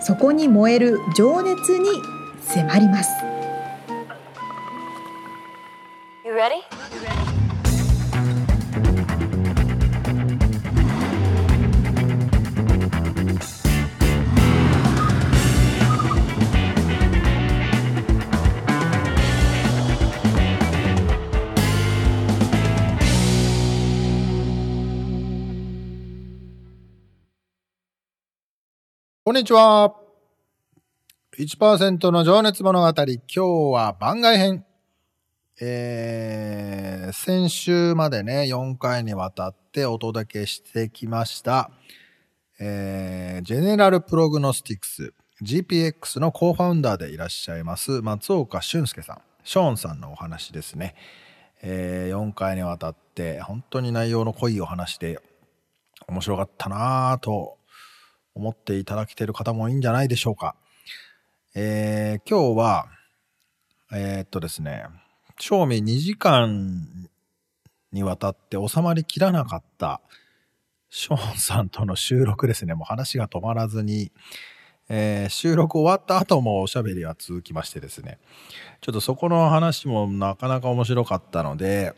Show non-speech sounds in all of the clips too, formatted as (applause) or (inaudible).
そこに燃える情熱に迫ります。こんにちは。1%の情熱物語。今日は番外編。えー、先週までね、4回にわたってお届けしてきました。えー、ジェネラルプログノスティクス GPX のコーファウンダーでいらっしゃいます松岡俊介さん、ショーンさんのお話ですね。えー、4回にわたって本当に内容の濃いお話で面白かったなぁと思っていただけている方もいいんじゃないでしょうか。えー、今日は、えー、っとですね、正味2時間にわたって収まりきらなかったショーンさんとの収録ですね。もう話が止まらずに、えー、収録終わった後もおしゃべりは続きましてですね、ちょっとそこの話もなかなか面白かったので、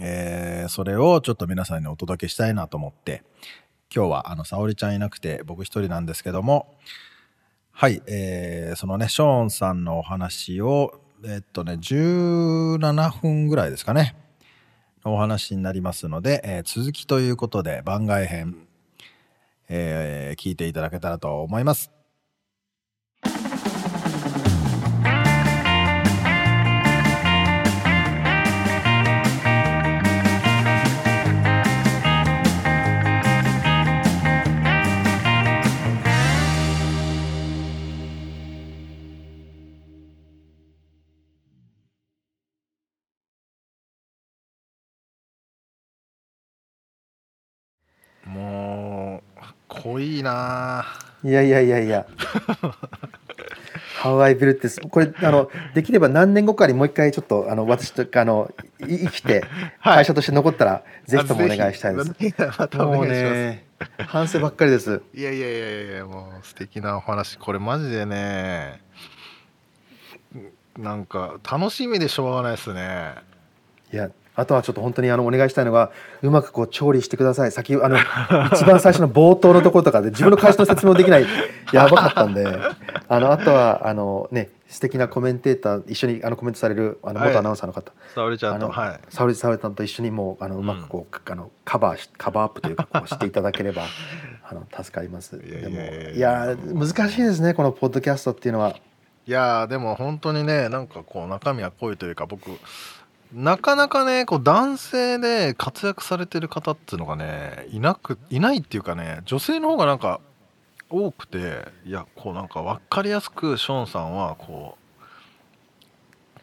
えー、それをちょっと皆さんにお届けしたいなと思って、今日はあの沙織ちゃんいなくて僕一人なんですけどもはいえー、そのねショーンさんのお話をえっとね17分ぐらいですかねお話になりますので、えー、続きということで番外編、えー、聞いていただけたらと思います。う濃いないやいやいやいやハワイビルってこれあのできれば何年後かにもう一回ちょっとあの私とあの生きて (laughs) 会社として残ったら、はい、ぜひともお願いしたいです。もうね反省ばっかりです。いやいやいやいやもう素敵なお話これマジでねなんか楽しみでしょうがないですね。いやあとはちょっと本当にあのお願いしたいのがうまくこう調理してください。先あの一番最初の冒頭のところとかで自分の会社の説明もできない。(laughs) やばかったんで。あのあとはあのね素敵なコメンテーター一緒にあのコメントされるあの元アナウンサーの方、沙織ちゃんとはい。沙織沙織さんと一緒にもうあのうまくこう、うん、あのカバーしカバーアップというかこうしていただければ (laughs) あの助かります。でもいや難しいですねこのポッドキャストっていうのは。いやでも本当にねなんかこう中身は濃いというか僕なかなかねこう男性で活躍されてる方っていうのがねいなくいないっていうかね女性の方がなんか多くていやこうなんか分かりやすくショーンさんはこう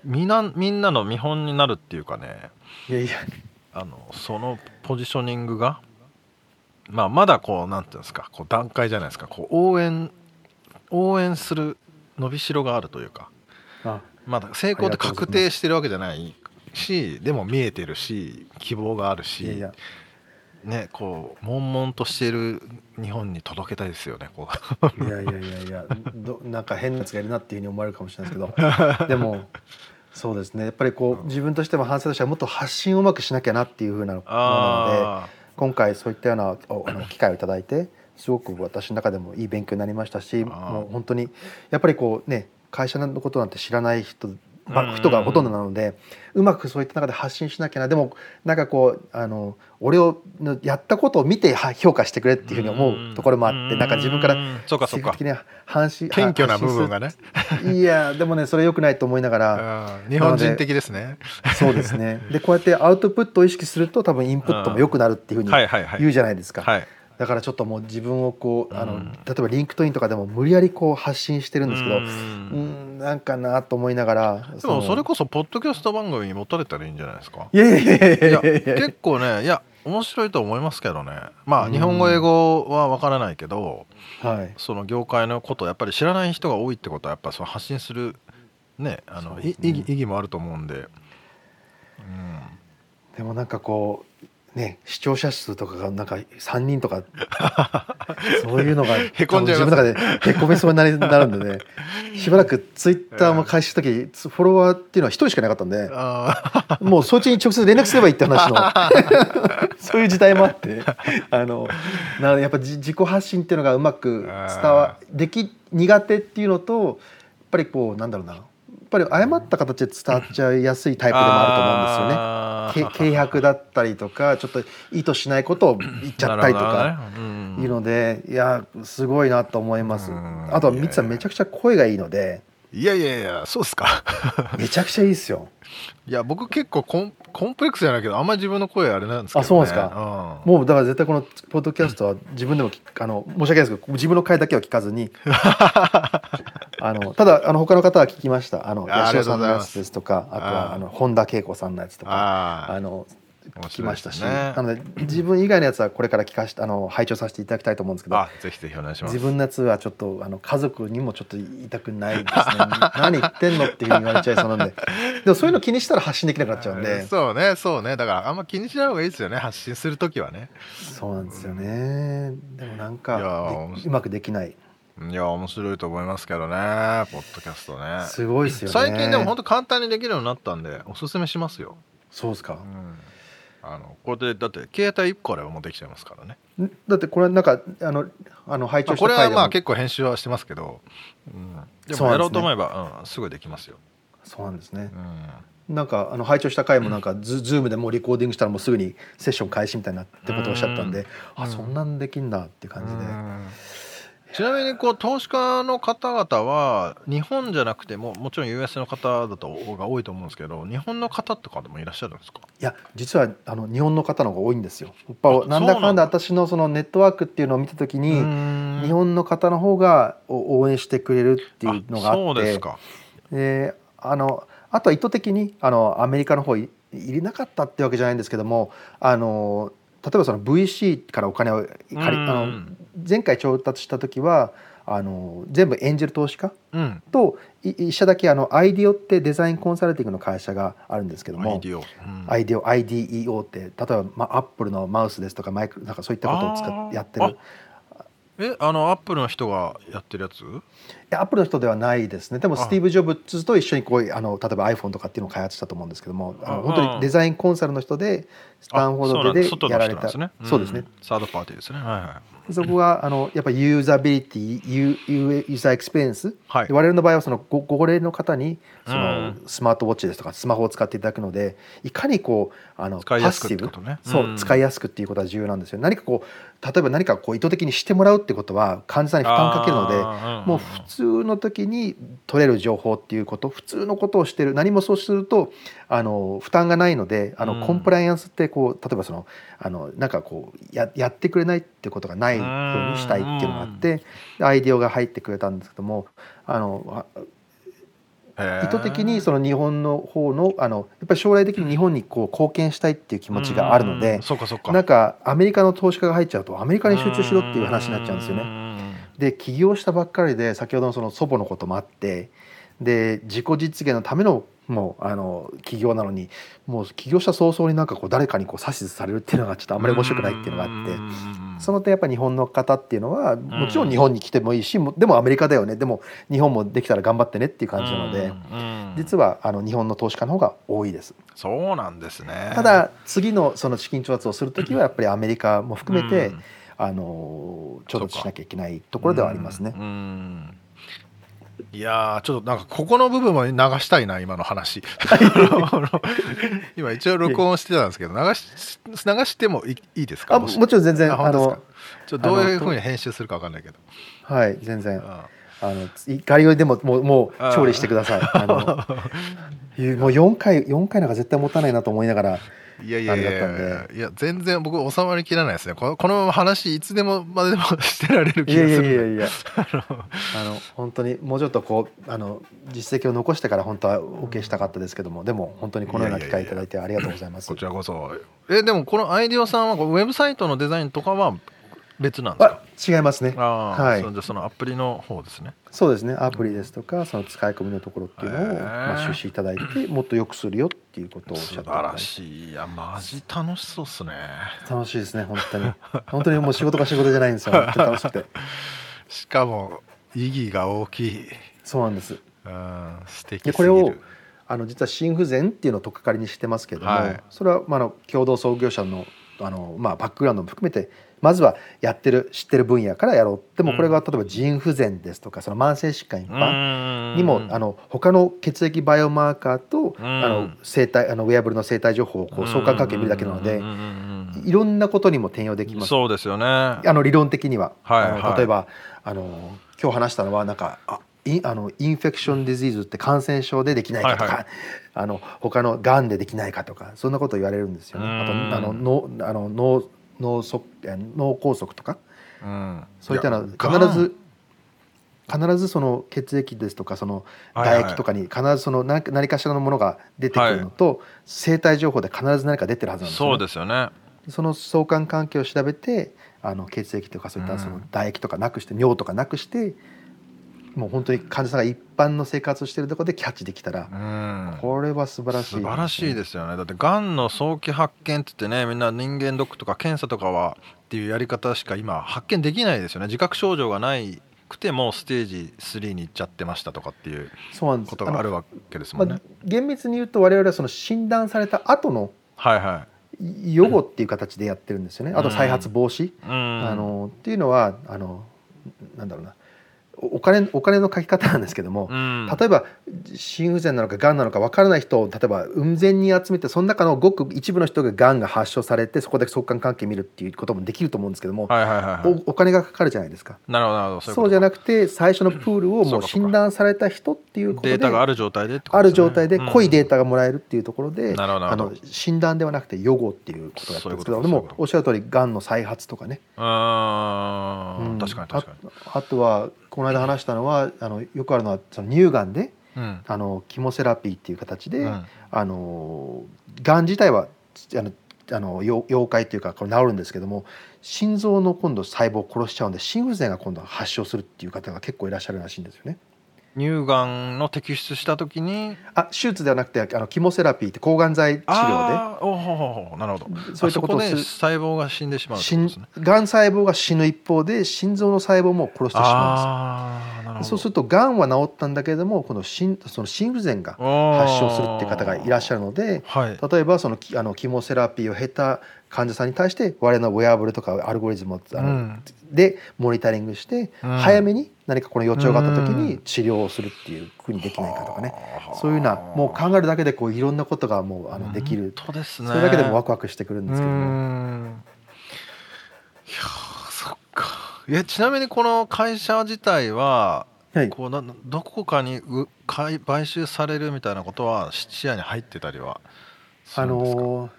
みんなみんなの見本になるっていうかねいやいや。あのそのポジショニングが、まあ、まだこうなんていうんですかこう段階じゃないですかこう応援応援する伸びしろがあるというかまだ成功って確定してるわけじゃないしでも見えてるし希望があるしいやねこう悶々としている日本に届けたいですよねこう。いやいやいやいやどなんか変なやつがいるなっていうふうに思われるかもしれないですけど。(laughs) でもそうですね。やっぱりこう自分としても反省としてはもっと発信をうまくしなきゃなっていうふうなものなので今回そういったようなあの機会を頂いてすごく私の中でもいい勉強になりましたしもう本当にやっぱりこうね会社のことなんて知らない人人がほとんどなのでうまくそういった中で発信しなきゃな。でもなんかこうあの俺をやったことを見て評価してくれっていうふうに思うところもあってなんか自分から積極的に反信謙虚な部分がね。(laughs) いやでもねそれよくないと思いながら (laughs) 日本人的ですね。そうですね。でこうやってアウトプットを意識すると多分インプットも良くなるっていうふうに言うじゃないですか。だからちょっともう自分をこうあの、うん例えば LinkedIn とかでも無理やりこう発信してるんですけどううんんなんかなと思いながらでもそれここそポッドキャスト番組に持たれたらいいんじゃないですか？いやいやいやいいや。結構ねいや面白いと思いますけどね。まうん。あ日本語英語は分からないけどはい。その業界のことをやっぱり知らない人が多いってことはやっぱその発信するねあのね。い意義意義もあると思うんで、うん、でもなんかこうね視聴者数とかがなんか3人とか (laughs) そういうのがへこん自分の中でへこめそうになり (laughs) なるんでね。しばらくツイッターも開始した時フォロワーっていうのは1人しかいなかったんであもうそっちに直接連絡すればいいって話の。(laughs) そういう時代もあってあのなのでやっぱじ自己発信っていうのがうまく伝わでき苦手っていうのとやっぱりこうなんだろうなぱり誤った形で伝わっちゃいやすいタイプでもあると思うんですよね。け軽薄だったりとかちょっと意図しないことを言っちゃったりとかいうのでいやすごいなと思います。うん。あとはミツさんめちゃくちゃ声がいいので。いやいやいやそうっすか。(laughs) めちゃくちゃいいですよ。いや僕結構コンコンプレックスじゃないけどあんまり自分の声あれなんですけど、ね、あそうなんですか？うん。もうだから絶対このポッドキャストは自分でも聞あの申し訳ないですけど自分の回だけは聞かずに (laughs) あのただあの他の方は聞きました。あのあ八代さんのやつですとかあとはあの本田恵子さんのやつとかああの聞きましたし、ねなので自分以外のやつはこれから聞かしあの拝聴させていただきたいと思うんですけどあぜひぜひお願いします。自分のやつはちょっとあの家族にもちょっと言いたくないですね。(laughs) 何言ってんのっていうふうに言われちゃいそうなんで。でもそういうの気にしたら発信できなくなっちゃうんで。そうねそうね。だからあんま気にしない方がいいですよね。発信する時はね。そうなんですよね。でもなんかうまくできないいや面白いと思いますけどねポッドキャストね。すごいですよね。最近でも本当簡単にできるようになったんでおすすめしますよ、そうですか。うん、あのこれでだって携帯1個あればもうできちゃいますからね、ん？だってこれなんかあのあの拝まあ、聴しこれはまあ結構編集はしてますけど、うん、でもやろうと思えばう、ん、すぐできますよ、そうなんですね。うん、なんかあの拝聴した回もなんかズズームでもうリコーディングしたらもうすぐにセッション開始みたいなってことをおっしゃったんでうん。あそんなんできんだって感じで。うんちなみにこう投資家の方々は日本じゃなくてももちろん US の方だとが多いと思うんですけど日本の方とかでもいらっしゃるんですか？いや実はあの日本の方の方が多いんですよ。やっぱあなんだかんだ私のそのネットワークっていうのを見た時にに日本の方の方がお応援してくれるっていうのがあそうってですか。であのあとは意図的にあのアメリカの方い入れなかったってわけじゃないんですけどもあの例えばその VC からお金を借り前回調達した時はあの全部エンジェル投資家うん。とい一社だけあの IDEO ってデザインコンサルティングの会社があるんですけども IDEO うん。IDEO IDEO って例えば、まあ、アップルのマウスですとかマイクなんかそういったことを使ってやってる。えあのアップルの人がやってるやつ？アップルの人ではないですね。でもあスティーブ・ジョブズと一緒にこうあの例えば iPhone とかっていうのを開発したと思うんですけどもあのあ本当にデザインコンサルの人でスタンフォードであやられた。そうですね。ん。サードパーティーですね。はいはい。そこがあのやっぱりユーザビリティユーユーザーエクスペリエンスはい。で我々の場合はそのごご高齢の方にそのうん。スマートウォッチですとかスマホを使っていただくのでいかにこうあの使いやすくってパッシブそう、うん使いやすくっていうことは重要なんですよ。何かこう例えば何かこう意図的にしてもらうってことは患者さんに負担かけるのでもう普通の時に取れる情報っていうこと普通のことをしてる。何もそうするとあの負担がないのであの、うん。コンプライアンスってこう例えばそのあのなんかこうややってくれないってことがないようにしたいっていうのがあってでアイディオが入ってくれたんですけどもあの意図的にその日本の方のあのやっぱり将来的に日本にこう貢献したいっていう気持ちがあるのうでうなんかアメリカの投資家が入っちゃうとアメリカに集中しろっていう話になっちゃうんですよね。ねで起業したばっかりで先ほどのその祖母のこともあってで自己実現のためのもうあの起業なのにもう起業した早々になんかこう誰かにこう指図されるっていうのがちょっとあんまり面白くないっていうのがあってその点やっぱ日本の方っていうのはもちろん日本に来てもいいしもでもアメリカだよね。でも日本もできたら頑張ってねっていう感じなので実はあの日本の投資家の方が多いです。そうなんですね。ただ次のその資金調達をする時はやっぱりアメリカも含めてうんあの調達しなきゃいけないところではありますね。いやーちょっとなんかここの部分も流したいな今の話。今一応録音してたんですけど流し流してもいいいいですか？あもちろん全然あのちょっとどういうふうに編集するか分かんないけど。はい全然。ああのガリガリでももうもう調理してください。あの (laughs) もう4回4回なんか絶対持たないなと思いながらいやいやいやいや。いや全然僕収まりきらないですね。このこのまま話いつでもまででもしてられるいやい気がするやいやいや (laughs) あの。本当にもうちょっとこうあの実績を残してから本当はお受けしたかったですけども。でも本当にこのような機会いただいてありがとうございます。こちらこそ。えでもこのアイディオさんはウェブサイトのデザインとかは別なんですか？あ違いますね。はい。そそのアプリの方ですね。そうですね。アプリですとかその使い込みのところっていうのを、まあ、出資いただいてもっと良くするよっていうことをおっしゃって素晴らしい。いやマジ楽しそうっすね。楽しいですね本当に。本当にもう仕事が仕事じゃないんですよ。本当に楽しくて。(laughs) しかも意義が大きい。そうなんです。うん素敵すぎこれをあの実は心不全っていうのを取っかかりにしてますけども、はい。それは、まあ、あの共同創業者のあの、まあ、バックグラウンドも含めてまずはやってる知ってる分野からやろう。でもこれが例えば腎不全ですとかその慢性疾患一般にもあの他の血液バイオマーカーとあの生体あのウェアブルの生体情報をこう相関関係見るだけなのでいろんなことにも転用できます。そうですよね。あの理論的には、はいはい。例えばあの今日話したのはなんかあインあのインフェクションディジーズって感染症でできないかとか、はいはい。あの他のがんでできないかとかそんなこと言われるんですよね。あとうん。あの脳あの脳脳脳梗塞とかうん。そういったの必ず必ずその血液ですとかそのはいはい。唾液とかに必ずその何何かしらのものが出てくるのと、生体情報で必ず何か出てるはずなんですよね。そうですよね。その相関関係を調べてあの血液とかそういったその唾液とかなくして尿とかなくしてもう本当に患者さんが一般の生活をしているところでキャッチできたらうん。これは素晴らしい素晴らしいですよね。だってがんの早期発見って言ってねみんな人間ドックとか検査とかはっていうやり方しか今発見できないですよね。自覚症状がないくてもステージ3に行っちゃってましたとかっていうことがあるわけですもんね。あのまあ、厳密に言うと我々はその診断された後のはいは予後っていう形でやってるんですよね、あと再発防止、いうん。あのっていうのはあのなんだろうな。おお金お金の書き方なんですけども、うん。例えば心不全なのかがんなのか分からない人を例えば雲仙に集めてその中のごく一部の人ががんが発症されてそこで相関関係見るっていうこともできると思うんですけども、はいはいはいはい。おお金がかかるじゃないですか。なるほどなるほどそうじゃなくて最初のプールをもう診断された人っていうことでデータがある状態でってことある状態で濃いデータタがもらえるっていうところで、なるほどなあの診断ではなくて予後っていうことだったんですけどでもおっしゃる通りがんの再発とかね、うー。うんん。確かに確かに。ああとはこの間話したのはあのよくあるのはその乳がんでうんあのキモセラピーっていう形で、うんあのがん自体はあのあの妖妖怪っていうかこれ治るんですけども心臓の今度細胞を殺しちゃうんで心不全が今度は発症するっていう方が結構いらっしゃるらしいんですよね。乳がんの摘出した時にあ手術ではなくてあのキモセラピーって抗がん剤治療あーおほなるほど。でそういったことを細胞が死んでしまうがん細胞が死ぬ一方で心臓の細胞も殺してしまうんですそうするとがんは治ったんだけれどもこの心その心不全が発症するっていう方がいらっしゃるのではい。例えばそのきあのキモセラピーを経た患者さんに対して我々のウェアブルとかアルゴリズムをあの、うん。でモニタリングして、うん。早めに何かこの予兆があった時に治療をするっていうふうにできないかとかね、そういうようなもう考えるだけでこういろんなことがもうあのできる、ね。それだけでもワクワクしてくるんですけども。んいやーそっかいやちなみにこの会社自体ははい。こうなどこかにう買い買収されるみたいなことは視野に入ってたりはすあるんですか、のー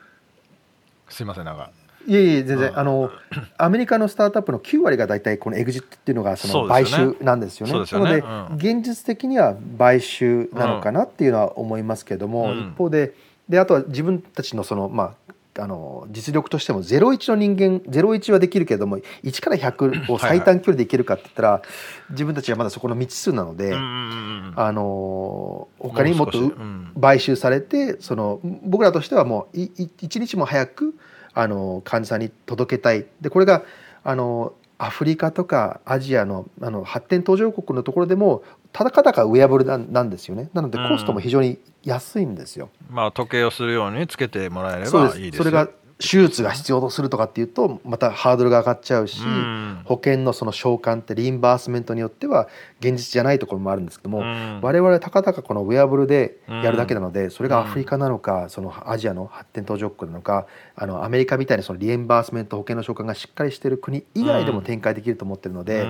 すいませんなんか。いえいえ全然。うん。あの (clears throat) アメリカのスタートアップの9割が大体このエグジットっていうのがその買収なんですよね。よね。なので現実的には買収なのかなっていうのは思いますけども、うん。一方でであとは自分たちのそのまああの実力としても01の人間01はできるけれども1から100を最短距離でいけるかって言ったら自分たちはまだそこの未知数なので、あの他にもっともうん。買収されてその僕らとしてはもういい一日も早くあの患者さんに届けたい。でこれがあのアフリカとかアジアのあの発展途上国のところでもただかだかウェアブルなんですよね。なのでコストも非常に安いんですよ。まあ時計をするようにつけてもらえればいいですよ。それが手術が必要とするとかっていうとまたハードルが上がっちゃうし、うん。保険のその償還ってリインバースメントによっては現実じゃないところもあるんですけども、うん。我々はたかだかこのウェアブルでやるだけなので、それがアフリカなのかそのアジアの発展途上国なのかあのアメリカみたいにそのリインバースメント保険の償還がしっかりしている国以外でも展開できると思ってるので。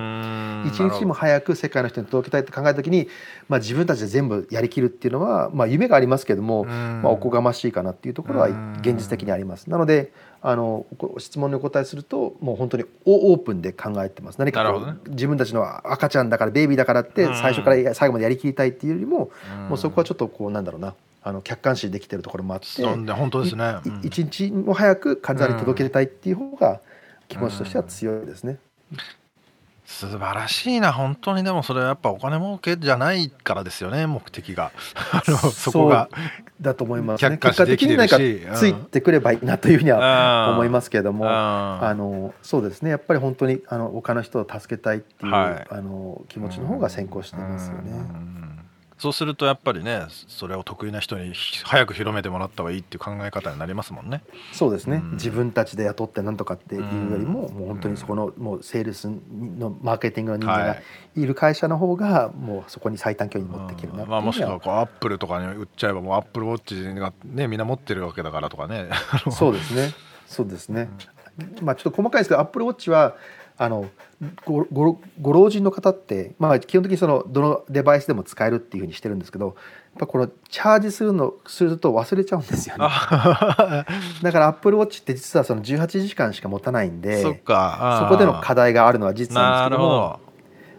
一日も早く世界の人に届けたいって考えた時に、まあ、自分たちで全部やりきるっていうのは、まあ、夢がありますけども、まあ、おこがましいかなっていうところは現実的にあります。なのであのご質問にお答えするともう本当にオープンで考えてます。何かね。自分たちの赤ちゃんだからベイビーだからってうん。最初から最後までやりきりたいっていうよりも、うん。もうそこはちょっとこうなんだろうな。あの客観視できてるところもあってそんで本当ですね。日も早く患者に届けたいっていう方が気持ちとしては強いですね。素晴らしいな本当に。でもそれはやっぱお金儲けじゃないからですよね目的が。(laughs) あのそこが。だと思いますね。客観的に何かついてくればいいなというふうにはうん。思いますけれども、ああのそうですね。やっぱり本当にあの他の人を助けたいっていう、はい。あの気持ちの方が先行していますよね。うんそうするとやっぱりねそれを得意な人に早く広めてもらった方がいいっていう考え方になりますもんね。そうですね、うん。自分たちで雇ってなんとかっていうよりも、もう本当にそこのもうセールスのマーケティングの人間がはい。いる会社の方がもうそこに最短距離に持っていけるなっていうまあ、もしくはこうアップルとかに売っちゃえばもうアップルウォッチがねみんな持ってるわけだからとかね。そうですね。そうですね。まあちょっと細かいですけど、アップルウォッチはあのごごご老人の方って、まあ基本的にそのどのデバイスでも使えるっていうふうにしてるんですけど、やっぱこのチャージするのすると忘れちゃうんですよね。あだからアップルウォッチって実はその18時間しか持たないんで、そっか。そこでの課題があるのは事実なんですけども。ど。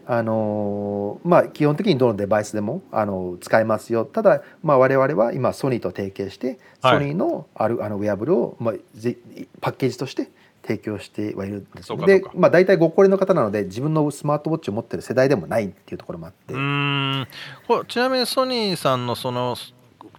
あのーまあ、基本的にどのデバイスでも、あの使えますよ。ただ、まあ、我々は今ソニーと提携して、はい。ソニーのあるあのウェアブルを、まあ、ぜパッケージとして提供してはいるんです。でまあ、大体ご高齢の方なので自分のスマートウォッチを持ってる世代でもないっていうところもあって、うーん。これちなみにソニーさんのその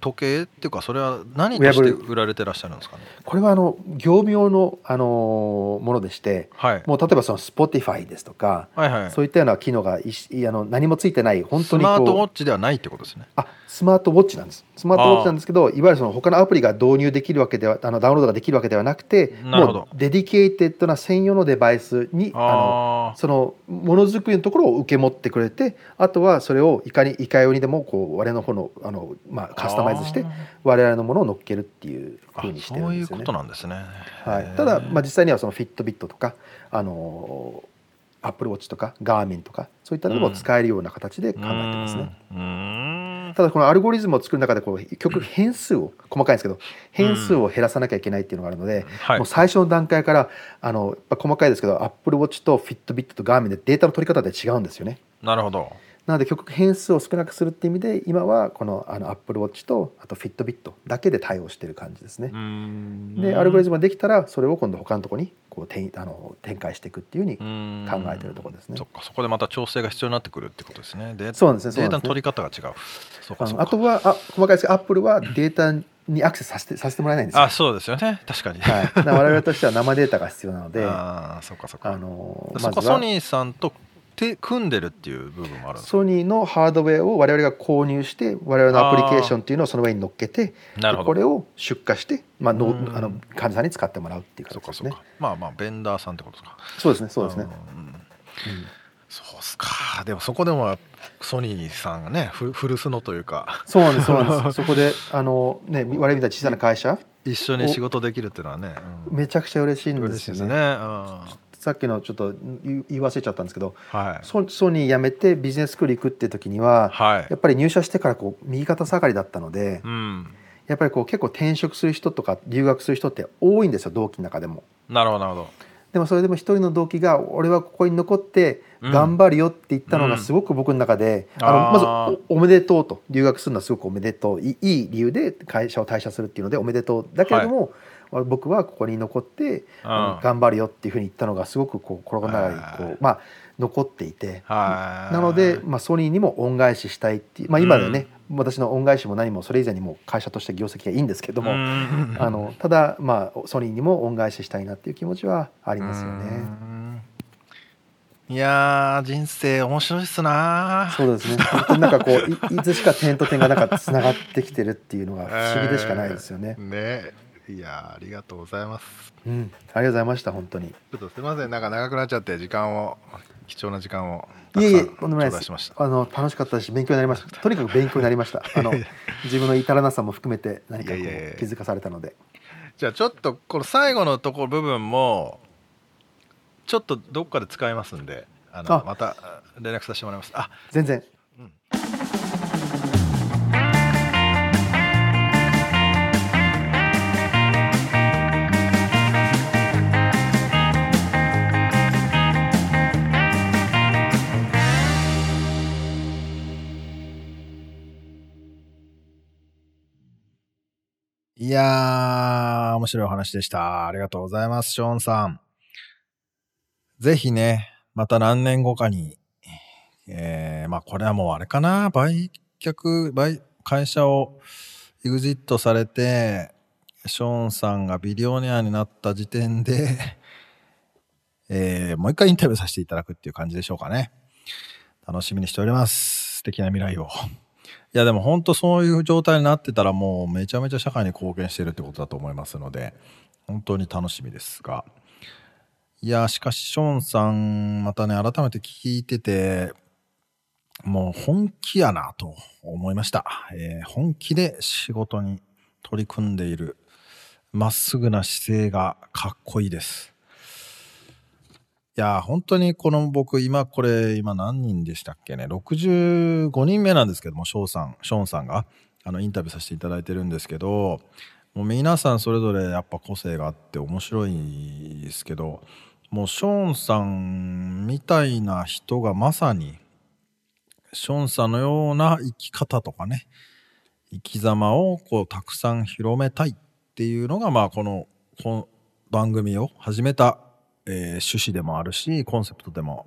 時計っていうかそれは何として売られてらっしゃるんですかね？これはあの業務用の、あのものでしてはい。もう例えばその Spotify ですとか、はいはい。そういったような機能がいしあの何もついてない本当にスマートウォッチではないってことですね。あスマートウォッチなんです。スマートウォッチなんですけどいわゆるその他のアプリが導入できるわけではあのダウンロードができるわけではなくてなるほど。もう dedicated な専用のデバイスにあのあそのものづくりのところを受け持ってくれてあとはそれをいかにいかようにでもこう我々の方のあの、まあ、カスタマイズして我々のものを乗っけるっていうあふうにしてるそういうこんですよね。となんですね。はい、ただ、まあ、実際にはそのフィットビットとかあのアップルウォッチとかガーミンとかそういったのも使えるような形で考えてますね。うーん。ただこのアルゴリズムを作る中でこう結局変数を細かいんですけど変数を減らさなきゃいけないっていうのがあるので、はい。もう最初の段階からあの細かいですけどアップルウォッチとフィットビットとガーミンでデータの取り方で違うんですよね。なるほどなので結局変数を少なくするっていう意味で今はこのあのアップルウォッチとあとフィットビットだけで対応している感じですね。でアルゴリズムができたらそれを今度他のところにこう展あの展開していくっていうふうに考えてるところですね。そっかそこでまた調整が必要になってくるってことですね。でそうなんですね。データの取り方が違う。そうかあのあとはあ細かいですけどアップルはデータにアクセスさせてさせてもらえないんですよ。あそうですよね。確かに、はい、我々としては生データが必要なので、あああそうかそうか。のそこまずははソニーさんと手組んでるっていう部分もあるソニーのハードウェアを我々が購入して我々のアプリケーションっていうのをその上に乗っけてこれを出荷して、まあ、のうん。あの患者さんに使ってもらうっていう形ですね。まあまあベンダーさんってことですか。そうですねそうですね。うんうんそうっすか。でもそこでもソニーさんがねフ古巣のというか。そうなんですそうなんです。そこであのね我々みたいな小さな会社一緒に仕事できるっていうのはね、うん。めちゃくちゃ嬉しいんで嬉しいですねすよね。うんさっきのちょっと言言い忘れちゃったんですけど、はい。ソソニー辞めてビジネススクール行くっていう時には、はい。やっぱり入社してからこう右肩下がりだったので、うん。やっぱりこう結構転職する人とか留学する人って多いんですよ同期の中でも。なるほどなるほど。でもそれでも一人の同期が「俺はここに残ってうん。頑張るよ」って言ったのがすごく僕の中で、うん。あのまずおおめでとうと。留学するのはすごくおめでとう。いいい理由で会社を退社するっていうのでおめでとう。だけれども、僕はここに残って頑張るよっていうふうに言ったのがすごくこう心の中にこはいうまあ残っていて。はいなので、まあ、ソニーにも恩返ししたいっていう、まあ、今ではね、私の恩返しも何もそれ以前にも会社として業績がいいんですけども、うん (laughs) あのただ、まあ、ソニーにも恩返ししたいなっていう気持ちはありますよね。うんいやー人生面白いっすなそうですね。本当になんかこういいつしか点と点がなんかつながってきてるっていうのが不思議でしかないですよね。(laughs) ねいやありがとうございますうん、ありがとうございました本当に。ちょっとすみませんなんか長くなっちゃって時間を貴重な時間をたいえいえ、とんでもないです。あの楽しかったし、勉強になりました。とにかく勉強になりました。(laughs) あの自分の至らなさも含めて何かこう気づかされたので。じゃあちょっとこの最後のところ部分もちょっとどっかで使いますんであのあまた連絡させてもらいますあ全然。いやー面白いお話でしたありがとうございますショーンさんぜひねまた何年後かにえー、まあこれはもうあれかな売却売会社をエグジットされてショーンさんがビリオネアになった時点で (laughs) えー、もう一回インタビューさせていただくっていう感じでしょうかね。楽しみにしております。素敵な未来を。いやでも本当そういう状態になってたらもうめちゃめちゃ社会に貢献してるってことだと思いますので、本当に楽しみですが。いや、しかしショーンさん、またね、改めて聞いてて、もう本気やなと思いました。えー本気で仕事に取り組んでいる、まっすぐな姿勢がかっこいいです。や、本当にこの僕、今これ、今何人でしたっけね、65人目なんですけども、ショーさん、ショーンさんが、あの、インタビューさせていただいてるんですけど、もう皆さんそれぞれやっぱ個性があって面白いですけど、もうショーンさんみたいな人がまさに、ショーンさんのような生き方とかね、生き様をこうたくさん広めたいっていうのが、まあこの、この番組を始めた、えー趣旨でもあるし、コンセプトでも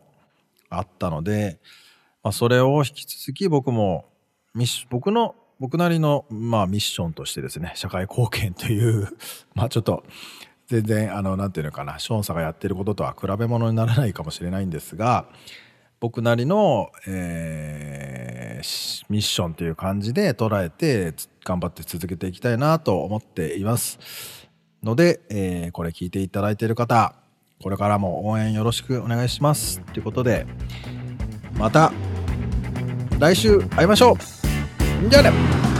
あったので、まあそれを引き続き僕も、僕の、僕なりの、まあミッションとしてですね、社会貢献という、(laughs) まあちょっと、全然、あの、なんていうのかな、ショーンさんがやってることとは比べ物にならないかもしれないんですが、僕なりの、えーミッションという感じで捉えて頑張って続けていきたいなと思っています。ので、えーこれ聞いていただいている方これからも応援よろしくお願いします。ということでまた来週会いましょう。じゃあね。